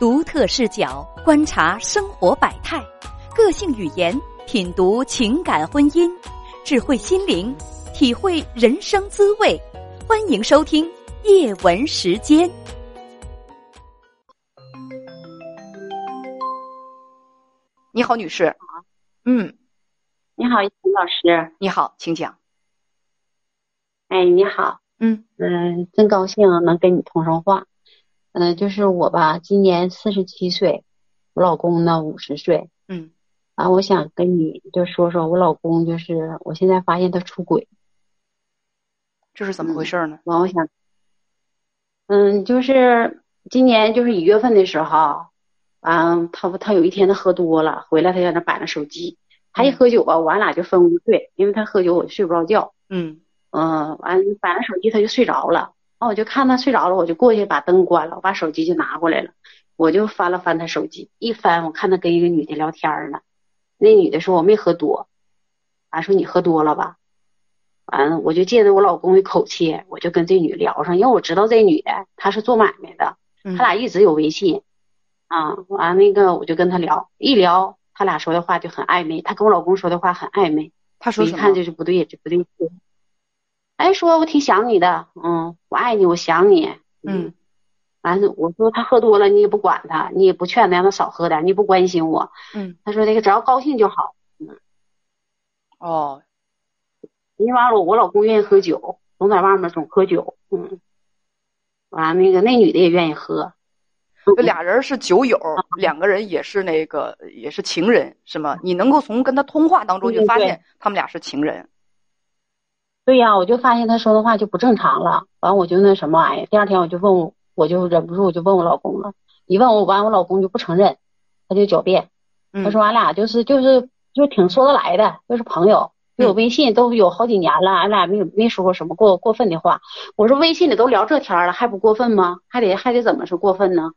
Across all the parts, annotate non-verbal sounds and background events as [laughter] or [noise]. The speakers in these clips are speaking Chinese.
独特视角观察生活百态，个性语言品读情感婚姻，智慧心灵体会人生滋味。欢迎收听夜文时间。你好，女士。嗯，你好，叶老师。你好，请讲。哎，你好。嗯嗯，真高兴能跟你通上话。嗯，就是我吧，今年四十七岁，我老公呢五十岁。嗯，啊，我想跟你就说说我老公，就是我现在发现他出轨，这是怎么回事呢？完，我想，嗯，就是今年就是一月份的时候，完他他有一天他喝多了，回来他在那摆着手机，他一喝酒吧，我俩就分屋睡，因为他喝酒我就睡不着觉。嗯嗯，完摆着手机他就睡着了。完我就看他睡着了，我就过去把灯关了，我把手机就拿过来了，我就翻了翻他手机，一翻我看他跟一个女的聊天呢，那女的说我没喝多，完说你喝多了吧，完了我就借着我老公的口气，我就跟这女聊上，因为我知道这女的她是做买卖的，他俩一直有微信，啊，完那个我就跟他聊，一聊他俩说的话就很暧昧，他跟我老公说的话很暧昧，他说一看就是不对，这不对劲。哎，说我挺想你的，嗯，我爱你，我想你，嗯，完了，我说他喝多了，你也不管他，你也不劝他让他少喝点，你不关心我，嗯，他说那个只要高兴就好，嗯，哦，你完了，我老公愿意喝酒，总在外面总喝酒，嗯，完了那个那女的也愿意喝，这俩人是酒友，两个人也是那个也是情人，是吗？你能够从跟他通话当中就发现他们俩是情人。对呀，我就发现他说的话就不正常了，完我就那什么玩意儿。第二天我就问我，我就忍不住我就问我老公了。一问我完，我老公就不承认，他就狡辩，他说俺俩就是就是就挺说得来的，就是朋友，就有微信都有好几年了，俺俩没有没说过什么过过分的话。我说微信里都聊这天了，还不过分吗？还得还得怎么是过分呢？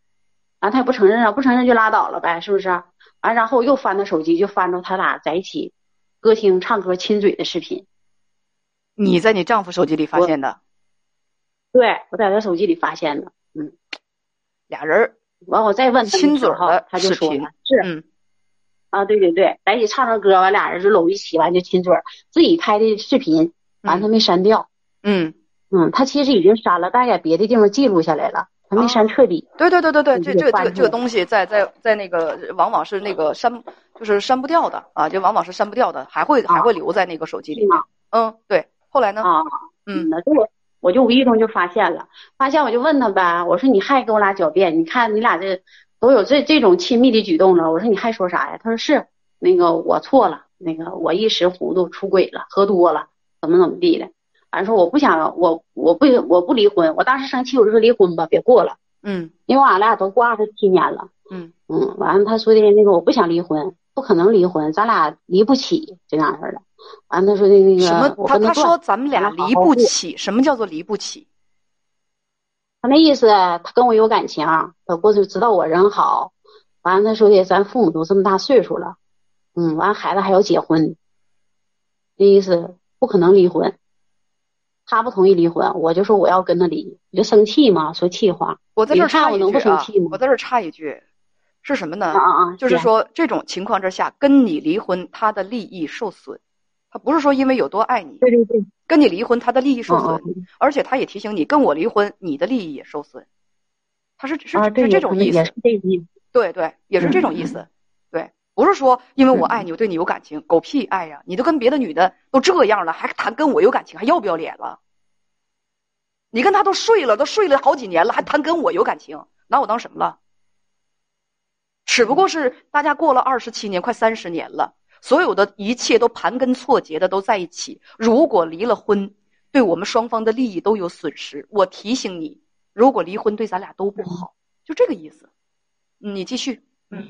完他也不承认啊，不承认就拉倒了呗，是不是？完然后又翻他手机，就翻着他俩在一起歌厅唱歌亲嘴的视频。你在你丈夫手机里发现的？对，我在他手机里发现的。嗯，俩人完，我再问亲嘴的，他就说是，嗯，啊，对对对，在一起唱唱歌，完俩人就搂一起，完就亲嘴，自己拍的视频，完他没删掉。嗯嗯，他其实已经删了，但在别的地方记录下来了，他没删彻底。对对对对对，这这个这个这个东西在在在那个往往是那个删，就是删不掉的啊，就往往是删不掉的，还会还会留在那个手机里面。嗯，对。后来呢？啊，嗯，那这我我就无意中就发现了，发现我就问他呗，我说你还跟我俩狡辩？你看你俩这都有这这种亲密的举动了，我说你还说啥呀？他说是那个我错了，那个我一时糊涂出轨了，喝多了，怎么怎么地的。反正说我不想我我不我不离婚，我当时生气我就说离婚吧，别过了。嗯，因为俺俩都过二十七年了。嗯嗯，完了他说的那个我不想离婚，不可能离婚，咱俩离不起这样式的。完，他说的那个什么？他他说咱们俩离不起，什么叫做离不起？他那意思，他跟我有感情，他过去知道我人好。完了，他说的咱父母都这么大岁数了，嗯，完孩子还要结婚，那意思不可能离婚。他不同意离婚，我就说我要跟他离，你就生气嘛，说气话。我在这插一句啊，我在这插一句，是什么呢？啊啊，就是说这种情况之下，跟你离婚，他的利益受损。他不是说因为有多爱你，对对对，跟你离婚，他的利益受损，而且他也提醒你，跟我离婚，你的利益也受损。他是是是这种意思，对对，也是这种意思。对，不是说因为我爱你，我对你有感情，狗屁爱呀！你都跟别的女的都这样了，还谈跟我有感情，还要不要脸了？你跟他都睡了，都睡了好几年了，还谈跟我有感情，拿我当什么了？只不过是大家过了二十七年，快三十年了。所有的一切都盘根错节的都在一起。如果离了婚，对我们双方的利益都有损失。我提醒你，如果离婚对咱俩都不好，就这个意思。你继续。嗯。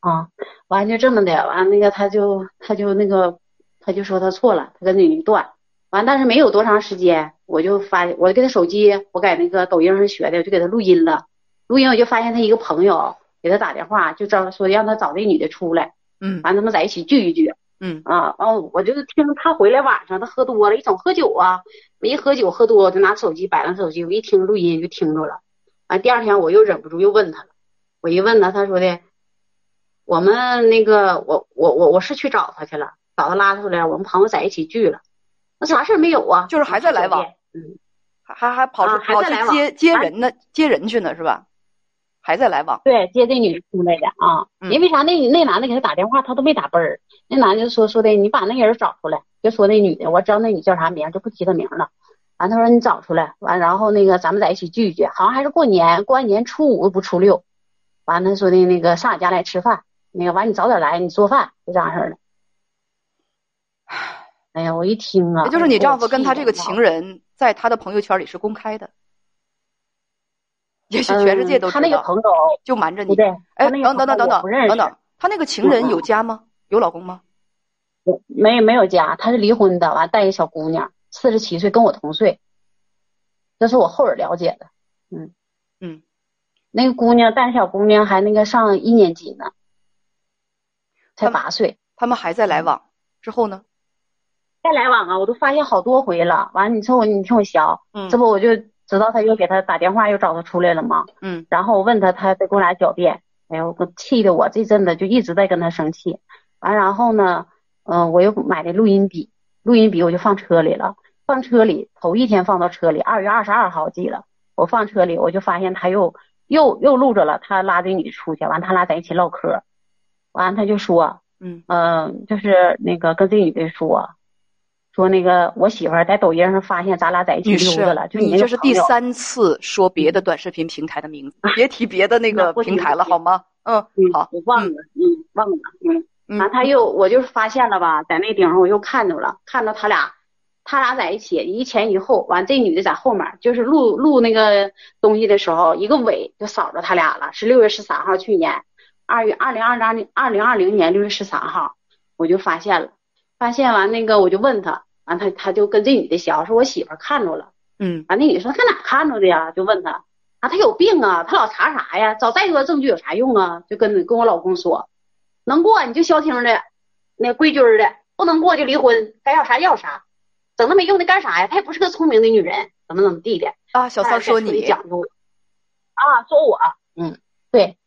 啊，完就这么的，完那个他就他就那个他就说他错了，他跟那女断。完，但是没有多长时间，我就发我给他手机，我在那个抖音上学的，我就给他录音了。录音我就发现他一个朋友给他打电话，就找说让他找那女的出来。嗯，完他们在一起聚一聚，嗯啊，完我就是听他回来晚上他喝多了，一总喝酒啊，我一喝酒喝多，我就拿手机摆上手机，我一听录音就听着了，完第二天我又忍不住又问他了，我一问他，他说的，我们那个我我我我是去找他去了，找他拉出来，我们朋友在一起聚了，那啥事没有啊？就是还在来往，嗯，还还还跑去跑去接接人呢，接人去呢是吧？还在来往。对，接这女的出来的啊，因为啥？那那男的给他打电话，他都没打奔儿。那男的就说说的，你把那人找出来，就说那女的，我知道那女叫啥名，就不提她名了。完，他说你找出来，完，然后那个咱们在一起聚一聚，好像还是过年，过完年初五不初六。完，他说的那个上俺家来吃饭，那个完你早点来，你做饭就这样式的。哎呀，我一听啊，也就是你丈夫跟他这个情人，在他的朋友圈里是公开的，也许全世界都知道。他那个朋友就瞒着你。对，哎，等等等等等等等，他那个情人有家吗？有老公吗？没没有家，他是离婚的，完带一小姑娘。四十七岁，跟我同岁，这是我后人了解的。嗯嗯，那个姑娘带小姑娘还那个上一年级呢，才八岁。他们还在来往之后呢？再来往啊，我都发现好多回了。完了，你说我，你听我学，嗯，这不我就知道他又给他打电话，又找他出来了吗？嗯，然后我问他，他再给我俩狡辩。哎呦，我气的我这阵子就一直在跟他生气。完然后呢，嗯，我又买的录音笔。录音笔我就放车里了，放车里头一天放到车里，二月二十二号记了，我放车里我就发现他又又又录着了，他拉这女出去，完他俩在一起唠嗑，完他就说，嗯嗯，就是那个跟这女的说，说那个我媳妇在抖音上发现咱俩在一起溜达了，就你这是第三次说别的短视频平台的名字，别提别的那个平台了好吗？嗯，好，我忘了，嗯，忘了，嗯。完，他又我就是发现了吧，在那顶上我又看着了，看到他俩，他俩在一起一前一后。完，这女的在后面，就是录录那个东西的时候，一个尾就扫着他俩了。是六月十三号，去年二月二零二零二零二零年六月十三号，我就发现了。发现完那个，我就问他，完他他就跟这女的笑，说我媳妇看着了。嗯，完那女的说，在哪看着的呀？就问他，啊，他有病啊，他老查啥呀？找再多证据有啥用啊？就跟跟我老公说。能过你就消停的，那规矩的；不能过就离婚，该要啥要啥，整那没用的干啥呀？她也不是个聪明的女人，怎么怎么地的啊？小三说你讲究啊？说我，嗯，对，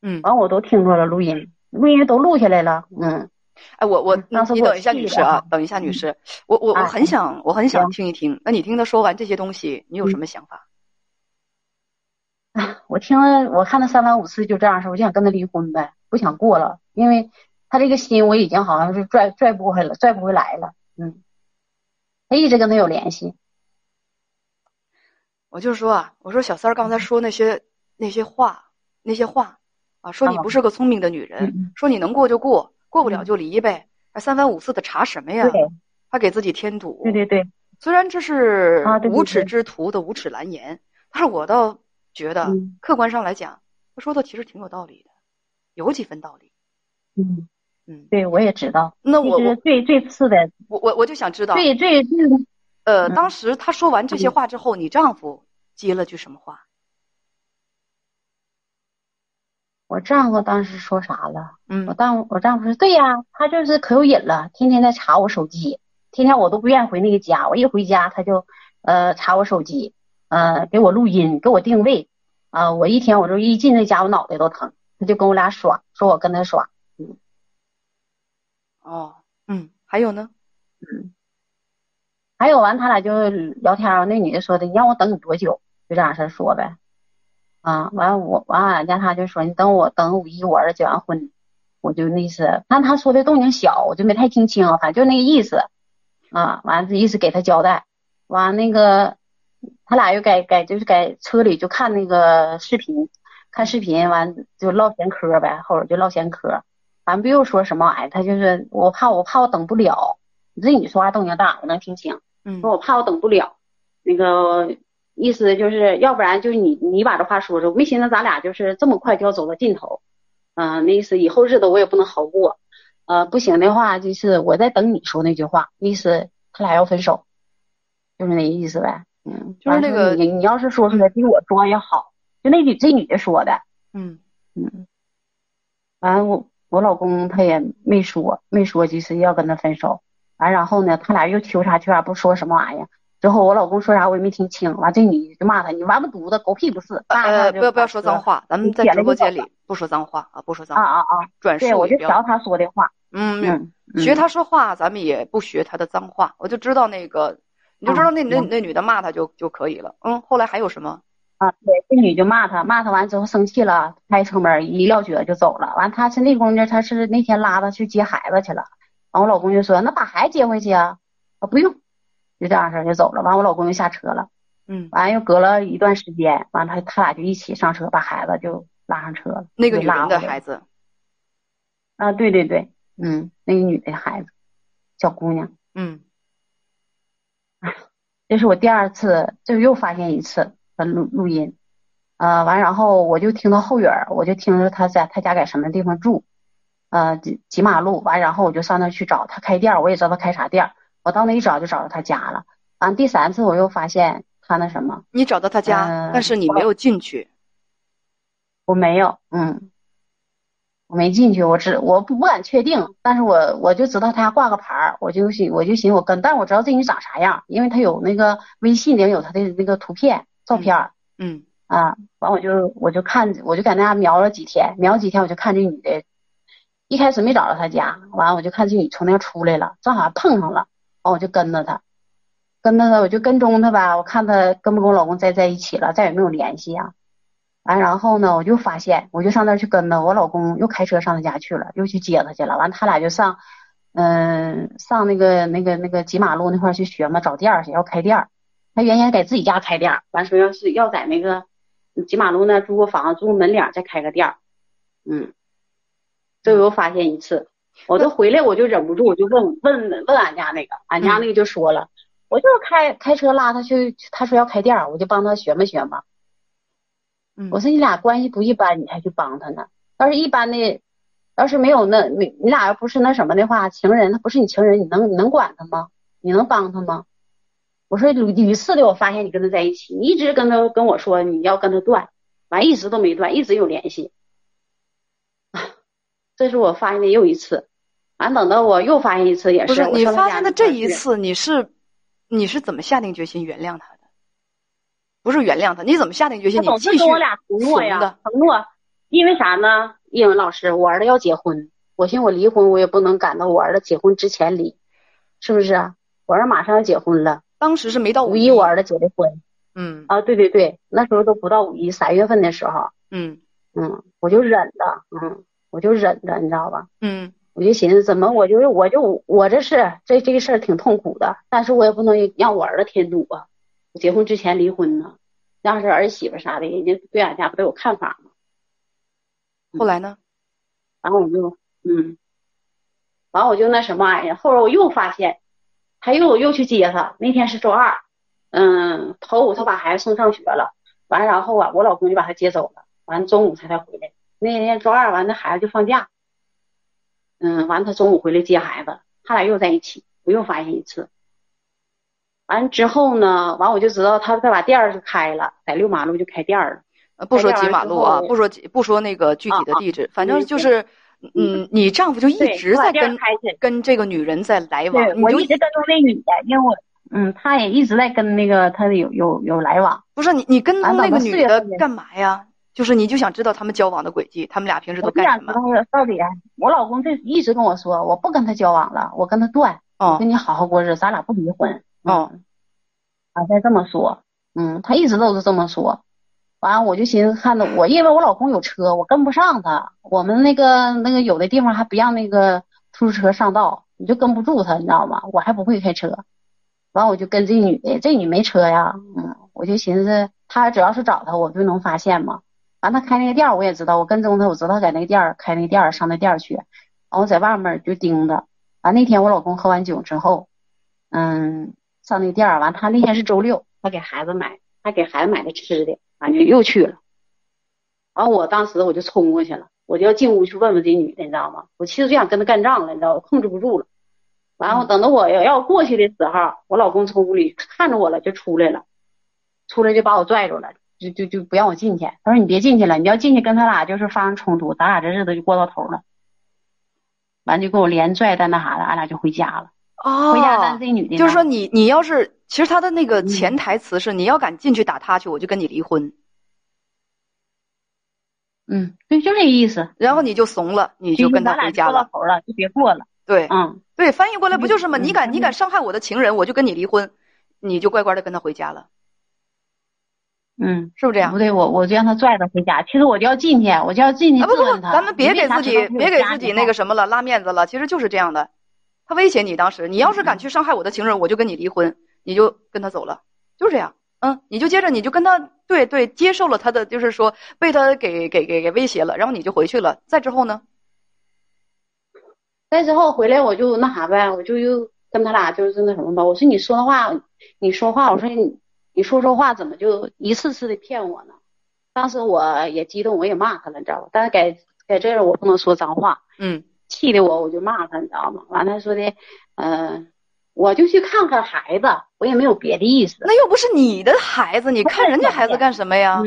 嗯，完我都听着了，录音，录音都录下来了，嗯，哎，我我你等一下，女士啊，等一下，女士，我我我很想我很想听一听，那你听他说完这些东西，你有什么想法？[laughs] 我听了，我看他三番五次就这样说，我就想跟他离婚呗。不想过了，因为他这个心我已经好像是拽拽不回来了，拽不回来了。嗯，他一直跟他有联系。我就说啊，我说小三儿刚才说那些那些话，那些话啊，说你不是个聪明的女人，说你能过就过，过不了就离呗，还三番五次的查什么呀？还给自己添堵。对对对，虽然这是无耻之徒的无耻蓝言，但是我倒觉得客观上来讲，他说的其实挺有道理的。有几分道理，嗯嗯，对我也知道。那我最最次的，我我我就想知道，最最最，呃，当时他说完这些话之后，你丈夫接了句什么话？我丈夫当时说啥了？嗯，我当我丈夫说，对呀，他就是可有瘾了，天天在查我手机，天天我都不愿意回那个家，我一回家他就呃查我手机，呃给我录音，给我定位，啊，我一天我就一进那家我脑袋都疼。他就跟我俩耍，说我跟他耍，嗯，哦，嗯，还有呢，嗯，还有完，他俩就聊天那女的说的，你让我等你多久？就这样式说呗，啊，完我完俺家他就说，你等我等五一我儿子结完婚，我就那意思，但他说的动静小，我就没太听清，反正就那个意思，啊，完这意思给他交代，完那个他俩又在在就是在车里就看那个视频。看视频完就唠闲嗑呗，后边就唠闲嗑，完不又说什么玩意儿？他就是我怕我怕我等不了，你这你说话动静大，我能听清。嗯，说我怕我等不了，那个意思就是要不然就是你你把这话说说，没寻思咱俩就是这么快就要走到尽头，嗯，那意思以后日子我也不能好过，呃，不行的话就是我在等你说那句话，意思他俩要分手，就是那意思呗。嗯，就是那个你你要是说出来比我说也好。就那女这女的说的，嗯嗯，完我我老公他也没说没说，就是要跟他分手，完然后呢，他俩又求啥求啥，不说什么玩意儿，之后我老公说啥我也没听清，完这女的就骂他，你完不犊子，狗屁不是。呃，不要不要说脏话，咱们在直播间里不说脏话啊，不说脏话啊啊啊！转述对，我就学他说的话。嗯嗯，学他说话，咱们也不学他的脏话。我就知道那个，你就知道那那那女的骂他就就可以了。嗯，后来还有什么？啊，对，这女就骂他，骂他完之后生气了，开车门一撂蹶就走了。完，他是那功夫，他是那天拉他去接孩子去了。完，我老公就说：“那把孩子接回去啊？”啊，不用，就这样式就走了。完，我老公就下车了。嗯，完又隔了一段时间，完他他俩就一起上车，把孩子就拉上车了。那个女的孩子。啊，对对对，嗯，那个女的孩子，小姑娘。嗯。这是我第二次，就又发现一次。录录音，呃，完然后我就听到后院，我就听着他在他家在什么地方住，呃，几几马路，完然后我就上那去找他开店，我也知道他开啥店，我到那一找就找到他家了。完第三次我又发现他那什么，你找到他家，但是你没有进去，我没有，嗯，我没进去，我只我不不敢确定，但是我我就知道他挂个牌儿，我就寻我就寻我跟，但我知道这女长啥样，因为他有那个微信里有他的那个图片。照片儿，嗯啊，完我就我就看，我就在那瞄了几天，瞄几天我就看这女的，一开始没找到她家，完我就看这女从那出来了，正好碰上了，哦我就跟着他，跟着他我就跟踪他吧，我看他跟不跟我老公再在一起了，再也没有联系啊，完然后呢，我就发现，我就上那去跟着我老公又开车上他家去了，又去接他去了，完他俩就上，嗯，上那个那个那个几马路那块去学嘛，找店儿去要开店儿。他原先在自己家开店儿，完说要是要在那个几马路那租个房，租个门脸再开个店儿。嗯，这又发现一次，我都回来我就忍不住，我就问问问俺家那个，俺家那个就说了，我就是开开车拉他去，他说要开店，我就帮他学嘛学嘛。嗯，我说你俩关系不一般，你还去帮他呢。要是一般的，要是没有那你你俩要不是那什么的话，情人他不是你情人，你能你能管他吗？你能帮他吗？我说屡屡次的，我发现你跟他在一起，你一直跟他跟我说你要跟他断，完一直都没断，一直有联系。这是我发现的又一次，完等到我又发现一次也是。你发现的这一次，你是你是怎么下定决心原谅他的？不是原谅他，你怎么下定决心？你继续跟我俩承诺呀，承诺。因为啥呢？英文老师，我儿子要结婚，我寻我离婚，我也不能赶到我儿子结婚之前离，是不是？我儿子马上要结婚了。当时是没到五一，我儿子结的婚。嗯啊，对对对，那时候都不到五一，三月份的时候。嗯嗯，我就忍了，嗯，我就忍着，你知道吧？嗯，我就寻思，怎么我就是我就我这是这这个事儿挺痛苦的，但是我也不能让我儿子添堵啊。结婚之前离婚呢，让是儿媳妇啥的，人家对俺家不都有看法吗？后来呢？然后我就嗯，完我就那什么玩意儿，后来我又发现。他又又去接他，那天是周二，嗯，头五他把孩子送上学了，完然后啊，我老公就把他接走了，完中午才才回来。那天周二完，那孩子就放假，嗯，完他中午回来接孩子，他俩又在一起，我又发现一次。完之后呢，完我就知道他他把店儿就开了，在六马路就开店儿了。不说几马路啊，不说不说那个具体的地址，反正就是。嗯，你丈夫就一直在跟跟这个女人在来往，我一直跟踪那女的，因为我嗯，他也一直在跟那个他有有有来往。不是你你跟踪那个女的干嘛呀？就是你就想知道他们交往的轨迹，他们俩平时都干什么？到底我老公这一直跟我说，我不跟他交往了，我跟他断，跟你好好过日子，咱俩不离婚。哦，啊，再这么说，嗯，他一直都是这么说。完了，我就寻思看着我，因为我老公有车，我跟不上他。我们那个那个有的地方还不让那个出租车上道，你就跟不住他，你知道吗？我还不会开车。完，我就跟这女的，这女没车呀，嗯，我就寻思他只要是找他，我就能发现嘛。完，他开那个店我也知道，我跟踪他，我知道他在那个店开那个店上那店去。完，我在外面就盯着。完，那天我老公喝完酒之后，嗯，上那店完，他那天是周六，他给孩子买，他给孩子买的吃的。完就又去了，完我当时我就冲过去了，我就要进屋去问问这女的，你知道吗？我其实就想跟他干仗了，你知道，我控制不住了。完后等到我要要过去的时候，我老公从屋里看着我了，就出来了，出来就把我拽住了，就就就不让我进去。他说你别进去了，你要进去跟他俩就是发生冲突，咱俩这日子就过到头了。完就给我连拽带那啥的，俺俩就回家了。哦，回家但这女的就是说你你要是其实他的那个潜台词是你要敢进去打他去，我就跟你离婚。嗯，对，就这个意思。然后你就怂了，你就跟他回家了。头了，就别过了。对，嗯，对，翻译过来不就是吗？你敢你敢伤害我的情人，我就跟你离婚，你就乖乖的跟他回家了。嗯，是不是这样？不对，我我就让他拽着回家。其实我就要进去，我就要进去质问他。咱们别给自己别给自己那个什么了，拉面子了。其实就是这样的。他威胁你当时，你要是敢去伤害我的情人，我就跟你离婚，你就跟他走了，就是这样。嗯，你就接着你就跟他对对接受了他的，就是说被他给给给给威胁了，然后你就回去了。再之后呢？再之后回来我就那啥呗，我就又跟他俩就是那什么吧。我说你说的话，你说话，我说你你说说话怎么就一次次的骗我呢？当时我也激动，我也骂他了，你知道吧？但是改改这样我不能说脏话，嗯。气的我，我就骂他，你知道吗？完了说的，嗯，我就去看看孩子，我也没有别的意思。那又不是你的孩子，你看人家孩子干什么呀？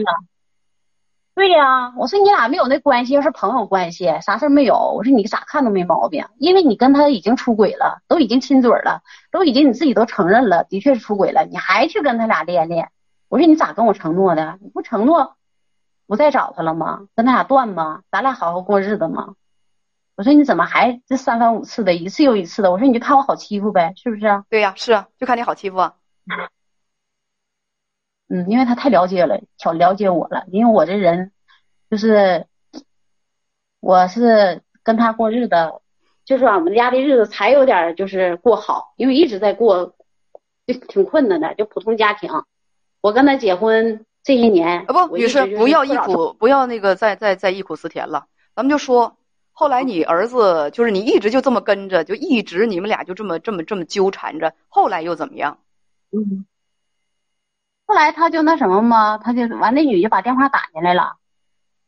对呀，我说你俩没有那关系，要是朋友关系，啥事儿没有。我说你咋看都没毛病，因为你跟他已经出轨了，都已经亲嘴了，都已经你自己都承认了，的确是出轨了，你还去跟他俩恋恋？我说你咋跟我承诺的？你不承诺不再找他了吗？跟他俩断吗？咱俩好好过日子吗？我说你怎么还这三番五次的，一次又一次的？我说你就看我好欺负呗，是不是？对呀，是啊，就看你好欺负啊。嗯，因为他太了解了，挑了解我了。因为我这人就是，我是跟他过日子，就是我们家的日子才有点就是过好，因为一直在过，就挺困难的，就普通家庭。我跟他结婚这一年，啊不，女士不要忆苦，不要那个再再再忆苦思甜了，咱们就说。后来你儿子就是你一直就这么跟着，就一直你们俩就这么这么这么纠缠着。后来又怎么样？嗯，后来他就那什么嘛，他就完那女就把电话打进来了。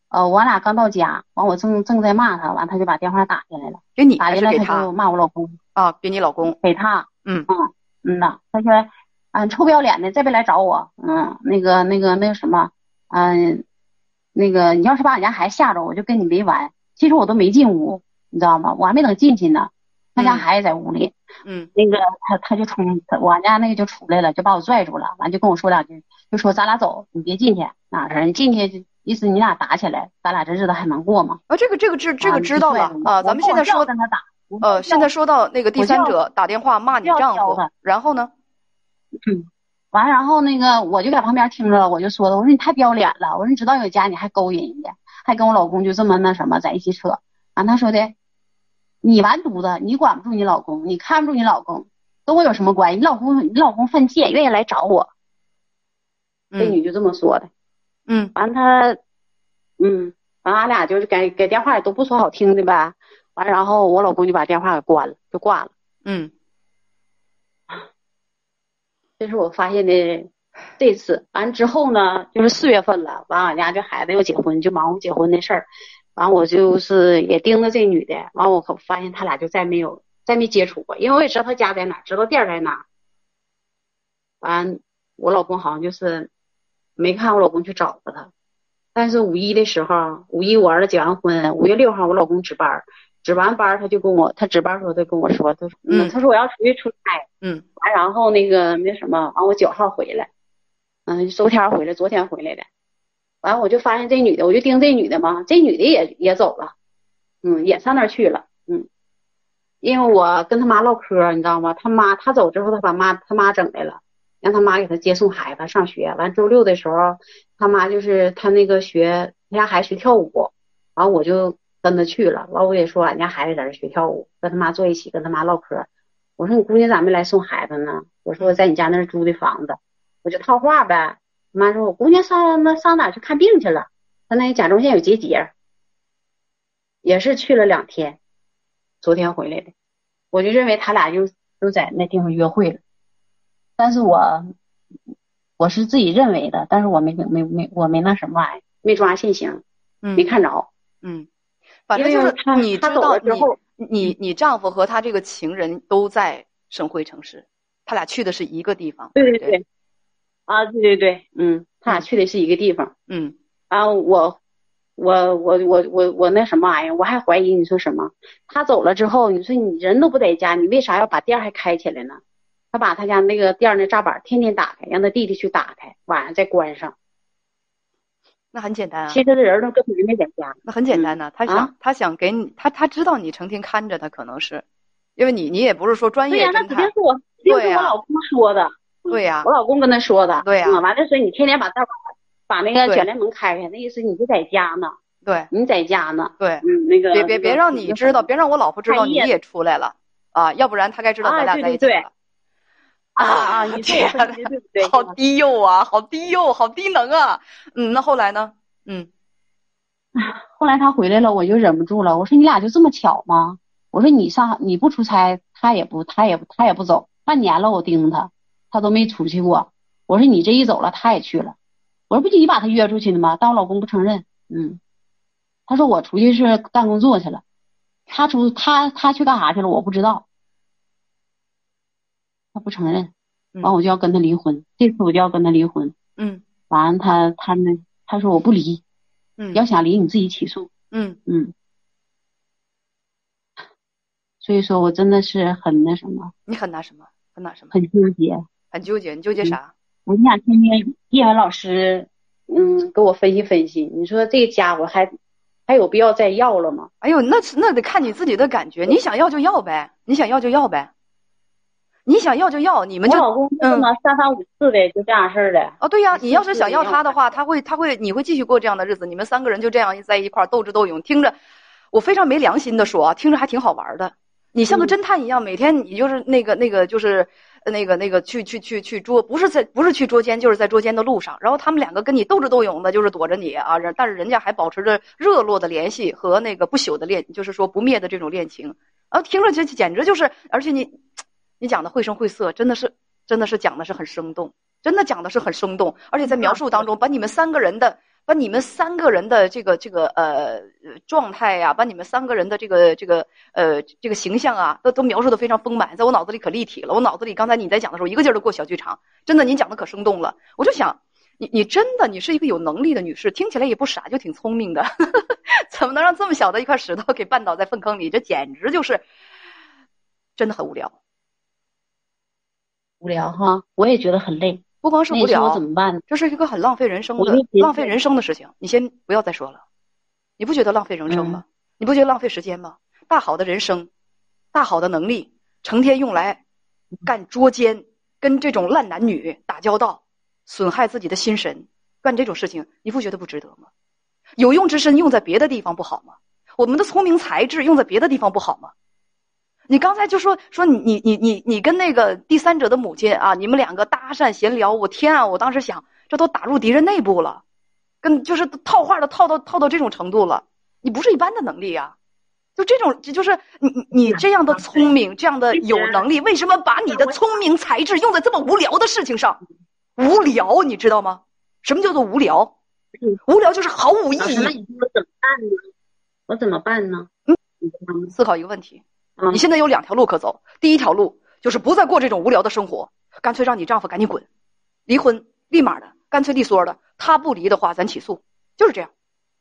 呃，我俩刚到家，完我正正在骂他，完他就把电话打进来了。给你打进来他就骂我老公啊，给你老公，给他。嗯嗯嗯呐，他说，嗯，臭不要脸的，再别来找我。嗯，那个那个那个什么，嗯，那个你要是把俺家孩子吓着，我就跟你没完。其实我都没进屋，你知道吗？我还没等进去呢，他家孩子在屋里。嗯，那个他他就冲我家那个就出来了，就把我拽住了，完就跟我说两句，就说咱俩走，你别进去，哪事？你进去意思你俩打起来，咱俩这日子还能过吗？啊，这个这个知这个知道了啊。咱们现在说跟他打，呃，现在说到那个第三者打电话骂你丈夫，然后呢？[laughs] 嗯，完然后那个我就在旁边听着了，我就说了，我说你太不要脸了，我说你知道有家你还勾引人家。还跟我老公就这么那什么在一起扯，完他说的，你完犊子，你管不住你老公，你看不住你老公，跟我有什么关系？你老公你老公犯贱，愿意来找我。这女就这么说的，嗯，完他，嗯，完俺俩就是给给电话也都不说好听的呗，完然后我老公就把电话给关了，就挂了。嗯，这是我发现的。这次完之后呢，就是四月份了，完俺家这孩子要结婚，就忙活结婚的事儿，完我就是也盯着这女的，完我可发现他俩就再没有再没接触过，因为我也知道他家在哪，知道店在哪。完我老公好像就是没看我老公去找过他，但是五一的时候，五一我儿子结完婚，五月六号我老公值班，值完班他就跟我，他值班时候他跟我说，他说，嗯，他说我要出去出差，嗯，完然后那个那什么，完我九号回来。嗯，周天回来，昨天回来的，完我就发现这女的，我就盯这女的嘛，这女的也也走了，嗯，也上那去了，嗯，因为我跟他妈唠嗑，你知道吗？他妈他走之后，他把妈他妈整来了，让他妈给他接送孩子上学。完周六的时候，他妈就是他那个学他家孩子学跳舞，完我就跟他去了。完我也说俺家孩子在这学跳舞，跟他妈坐一起，跟他妈唠嗑。我说你姑娘咋没来送孩子呢？我说我在你家那租的房子。我就套话呗，妈说，我姑娘上那上哪去看病去了？她那甲状腺有结节，也是去了两天，昨天回来的。我就认为他俩就都在那地方约会了，但是我我是自己认为的，但是我没没没我没那什么玩意，没抓现行，没看着。嗯，反正就是你知道，之后你你丈夫和他这个情人都在省会城市，他俩去的是一个地方。对对对。啊，对对对，嗯，他俩去的是一个地方，嗯，啊我我我我我我那什么玩意儿，我还怀疑你说什么？他走了之后，你说你人都不在家，你为啥要把店还开起来呢？他把他家那个店那栅板天天打开，让他弟弟去打开，晚上再关上。那很简单啊。其实这人都根本就没在家。那很简单呢，他想他想给你，他他知道你成天看着他，可能是因为你你也不是说专业侦探。对呀，那肯定是我，肯定是，我老公说的。对呀，我老公跟他说的。对呀。完了说你天天把大把把那个卷帘门开开，那意思你就在家呢。对。你在家呢。对。嗯，那个。别别别让你知道，别让我老婆知道你也出来了啊！要不然她该知道咱俩在一起了。啊 [laughs] 啊！你天，好低幼啊，好低幼，好低能啊！嗯，那后来呢？嗯。[sighs] 后来他回来了，我就忍不住了。我说你俩就这么巧吗？我说你上你不出差，他也不他也他也不走。半年了，我盯着他，他都没出去过。我说你这一走了，他也去了。我说不就你把他约出去的吗？但我老公不承认。嗯，他说我出去是干工作去了。他出他他去干啥去了？我不知道。他不承认，完我就要跟他离婚。这次我就要跟他离婚。嗯，完他他那他说我不离。嗯，要想离你自己起诉。嗯嗯，所以说我真的是很那什么。你很那什么？很那什么？很纠结。很纠结，你纠结啥？我就想听听叶文老师，嗯，给我分析分析。你说这个家伙还还有必要再要了吗？哎呦，那那得看你自己的感觉。你想要就要呗，你想要就要呗。你想要就要，你们就老公这么三番五次的就这样式的。哦，对呀，你要是想要他的话，他会他会你会继续过这样的日子。你们三个人就这样在一块斗智斗勇，听着，我非常没良心的说啊，听着还挺好玩的。你像个侦探一样，每天你就是那个那个就是那个那个去去去去捉，不是在不是去捉奸，就是在捉奸的路上。然后他们两个跟你斗智斗勇的，就是躲着你啊，但是人家还保持着热络的联系和那个不朽的恋，就是说不灭的这种恋情。啊，听着这简直就是，而且你。你讲的绘声绘色，真的是，真的是讲的是很生动，真的讲的是很生动，而且在描述当中，把你们三个人的，把你们三个人的这个这个呃状态呀，把你们三个人的这个这个呃这个形象啊，都都描述的非常丰满，在我脑子里可立体了。我脑子里刚才你在讲的时候，一个劲儿的过小剧场，真的，您讲的可生动了。我就想，你你真的，你是一个有能力的女士，听起来也不傻，就挺聪明的，[laughs] 怎么能让这么小的一块石头给绊倒在粪坑里？这简直就是，真的很无聊。无聊哈，我也觉得很累。不光是无聊，怎么办？这是一个很浪费人生的、浪费人生的事情。你先不要再说了，你不觉得浪费人生吗？你不觉得浪费时间吗？大好的人生，大好的能力，成天用来干捉奸，跟这种烂男女打交道，损害自己的心神，干这种事情，你不觉得不值得吗？有用之身用在别的地方不好吗？我们的聪明才智用在别的地方不好吗？你刚才就说说你你你你你跟那个第三者的母亲啊，你们两个搭讪闲聊，我天啊！我当时想，这都打入敌人内部了，跟就是套话都套到套到这种程度了，你不是一般的能力啊！就这种，就是你你你这样的聪明，这样的有能力，为什么把你的聪明才智用在这么无聊的事情上？无聊，你知道吗？什么叫做无聊？无聊就是毫无意义。那你说怎么办呢？我怎么办呢？嗯，思考一个问题。你现在有两条路可走，第一条路就是不再过这种无聊的生活，干脆让你丈夫赶紧滚，离婚，立马的，干脆利索的。他不离的话，咱起诉，就是这样。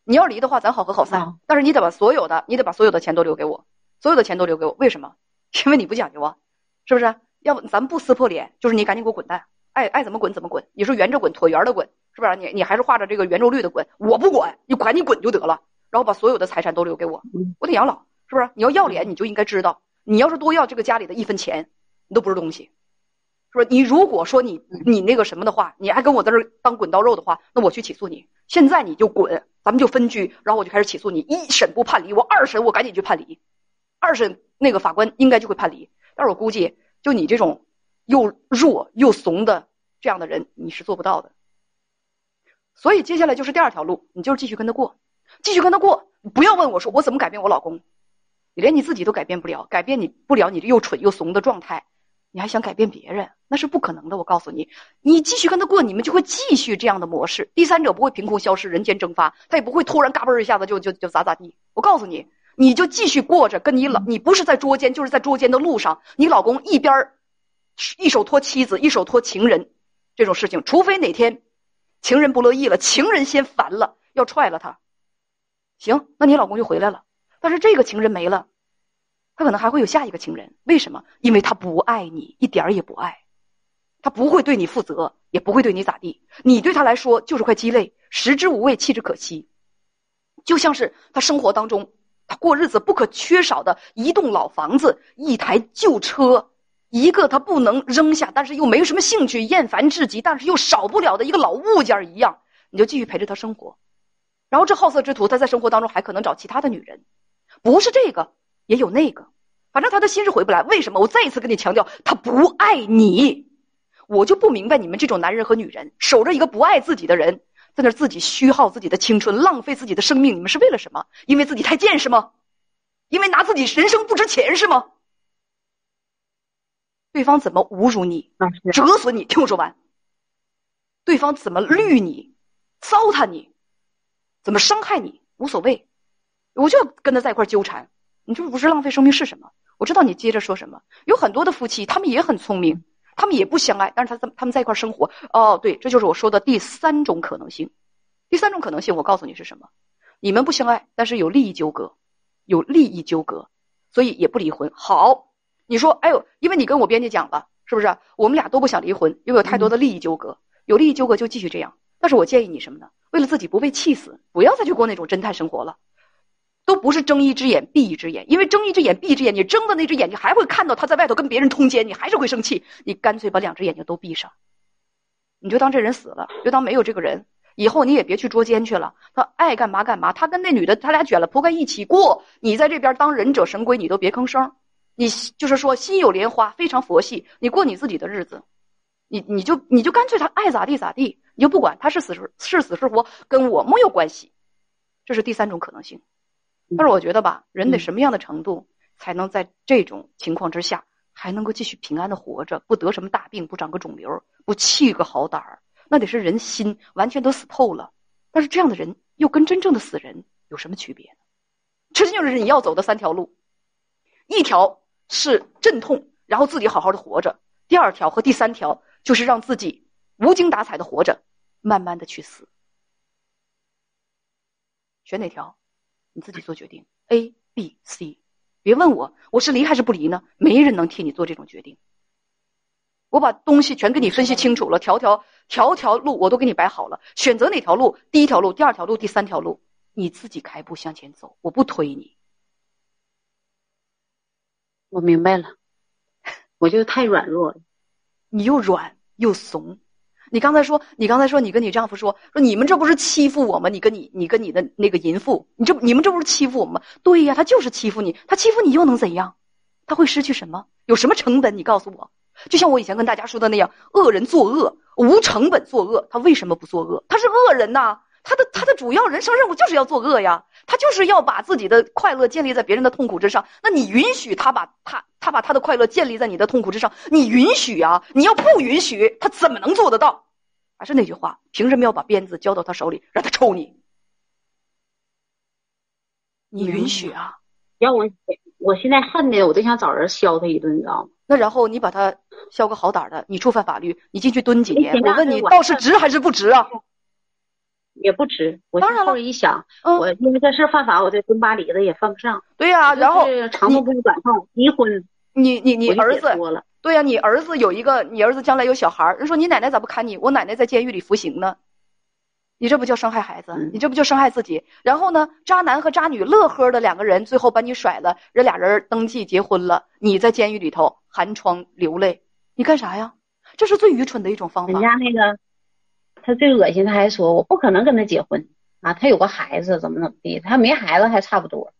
你要离的话，咱好合好散。但是你得把所有的，你得把所有的钱都留给我，所有的钱都留给我。为什么？[laughs] 因为你不讲究啊，是不是？要不咱不撕破脸，就是你赶紧给我滚蛋，爱爱怎么滚怎么滚。你是圆着滚，椭圆的滚，是不是？你你还是画着这个圆周率的滚，我不管，你赶紧滚就得了。然后把所有的财产都留给我，我得养老。是不是？你要要脸，你就应该知道，你要是多要这个家里的一分钱，你都不是东西，是不是？你如果说你你那个什么的话，你还跟我在这当滚刀肉的话，那我去起诉你。现在你就滚，咱们就分居，然后我就开始起诉你。一审不判离，我二审我赶紧去判离，二审那个法官应该就会判离。但是我估计，就你这种又弱又怂的这样的人，你是做不到的。所以接下来就是第二条路，你就是继续跟他过，继续跟他过。不要问我说我怎么改变我老公，你连你自己都改变不了，改变你不了你这又蠢又怂的状态，你还想改变别人，那是不可能的。我告诉你，你继续跟他过，你们就会继续这样的模式。第三者不会凭空消失，人间蒸发，他也不会突然嘎嘣一下子就就就咋咋地。我告诉你，你就继续过着跟你老，你不是在捉奸，就是在捉奸的路上。你老公一边一手托妻子，一手托情人，这种事情，除非哪天情人不乐意了，情人先烦了，要踹了他。行，那你老公就回来了。但是这个情人没了，他可能还会有下一个情人。为什么？因为他不爱你，一点儿也不爱，他不会对你负责，也不会对你咋地。你对他来说就是块鸡肋，食之无味，弃之可惜。就像是他生活当中，他过日子不可缺少的一栋老房子、一台旧车、一个他不能扔下，但是又没什么兴趣、厌烦至极，但是又少不了的一个老物件一样，你就继续陪着他生活。然后这好色之徒，他在生活当中还可能找其他的女人，不是这个也有那个，反正他的心是回不来。为什么？我再一次跟你强调，他不爱你，我就不明白你们这种男人和女人守着一个不爱自己的人。在那自己虚耗自己的青春，浪费自己的生命，你们是为了什么？因为自己太贱是吗？因为拿自己人生不值钱是吗？对方怎么侮辱你、折损你？听我说完。对方怎么绿你、糟蹋你、怎么伤害你？无所谓，我就要跟他在一块纠缠。你这不是浪费生命是什么？我知道你接着说什么。有很多的夫妻，他们也很聪明。他们也不相爱，但是他他他们在一块生活。哦，对，这就是我说的第三种可能性。第三种可能性，我告诉你是什么？你们不相爱，但是有利益纠葛，有利益纠葛，所以也不离婚。好，你说，哎呦，因为你跟我编辑讲了，是不是？我们俩都不想离婚，又有太多的利益纠葛，有利益纠葛就继续这样。但是我建议你什么呢？为了自己不被气死，不要再去过那种侦探生活了。都不是睁一只眼闭一只眼，因为睁一只眼闭一只眼，你睁的那只眼睛还会看到他在外头跟别人通奸，你还是会生气。你干脆把两只眼睛都闭上，你就当这人死了，就当没有这个人。以后你也别去捉奸去了，他爱干嘛干嘛。他跟那女的，他俩卷了铺盖一起过，你在这边当忍者神龟，你都别吭声。你就是说心有莲花，非常佛系，你过你自己的日子，你你就你就干脆他爱咋地咋地，你就不管他是死是是死是活，跟我没有关系。这是第三种可能性。但是我觉得吧，人得什么样的程度才能在这种情况之下还能够继续平安的活着，不得什么大病，不长个肿瘤，不气个好胆儿？那得是人心完全都死透了。但是这样的人又跟真正的死人有什么区别呢？这就是你要走的三条路：一条是阵痛，然后自己好好的活着；第二条和第三条就是让自己无精打采的活着，慢慢的去死。选哪条？你自己做决定，A、B、C，别问我我是离还是不离呢？没人能替你做这种决定。我把东西全给你分析清楚了，条条条条路我都给你摆好了，选择哪条路？第一条路、第二条路、第三条路，你自己开步向前走，我不推你。我明白了，我就太软弱了，你又软又怂。你刚才说，你刚才说，你跟你丈夫说说，你们这不是欺负我吗？你跟你，你跟你的那个淫妇，你这你们这不是欺负我吗？对呀，他就是欺负你，他欺负你又能怎样？他会失去什么？有什么成本？你告诉我。就像我以前跟大家说的那样，恶人作恶无成本作恶，他为什么不作恶？他是恶人呐，他的他的主要人生任务就是要作恶呀，他就是要把自己的快乐建立在别人的痛苦之上。那你允许他把他？他把他的快乐建立在你的痛苦之上，你允许啊？你要不允许，他怎么能做得到？还是那句话，凭什么要把鞭子交到他手里，让他抽你？你允许啊？要我，我现在恨的，我都想找人削他一顿，你知道吗？那然后你把他削个好歹的，你触犯法律，你进去蹲几年？我问你，倒是值还是不值啊？也不值。我当然了，一想，我因为这事犯法，我这蹲巴里子也犯不上。对呀，然后长痛不如短痛，离婚。你你你儿子，对呀，你儿子有一个，你儿子将来有小孩人说你奶奶咋不看你？我奶奶在监狱里服刑呢，你这不叫伤害孩子，你这不就伤害自己？然后呢，渣男和渣女乐呵的两个人，最后把你甩了，人俩人登记结婚了，你在监狱里头寒窗流泪，你干啥呀？这是最愚蠢的一种方法。人家那个，他最恶心，他还说我不可能跟他结婚啊，他有个孩子，怎么怎么地，他没孩子还差不多。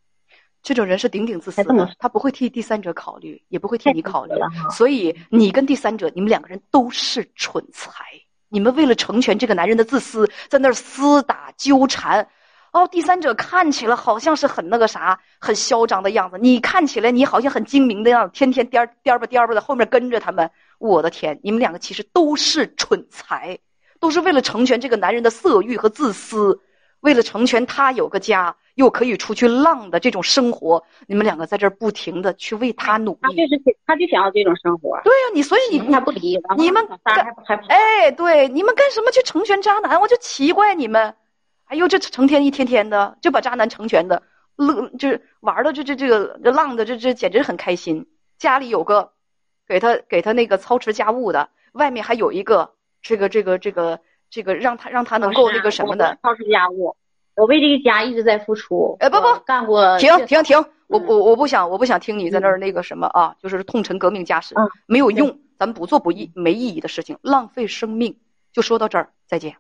这种人是顶顶自私的，他不会替第三者考虑，也不会替你考虑。所以你跟第三者，你们两个人都是蠢材。你们为了成全这个男人的自私，在那儿厮打纠缠。哦，第三者看起来好像是很那个啥，很嚣张的样子。你看起来你好像很精明的样子，天天颠颠吧颠吧的后面跟着他们。我的天，你们两个其实都是蠢材，都是为了成全这个男人的色欲和自私。为了成全他有个家，又可以出去浪的这种生活，你们两个在这儿不停的去为他努力。他就是他就想要这种生活。对呀，你所以你他不离，你们干哎，对，你们干什么去成全渣男？我就奇怪你们，哎呦，这成天一天天的就把渣男成全的乐，就是玩的这这这个浪的这这简直很开心。家里有个给他给他那个操持家务的，外面还有一个这个这个这个这个让他让他能够那个什么的操持家务。我为这个家一直在付出。哎，不不，干过。停停停，我我我不想我不想听你在那儿那个什么啊，就是痛陈革命家史，没有用，咱们不做不义没意义的事情，浪费生命。就说到这儿，再见。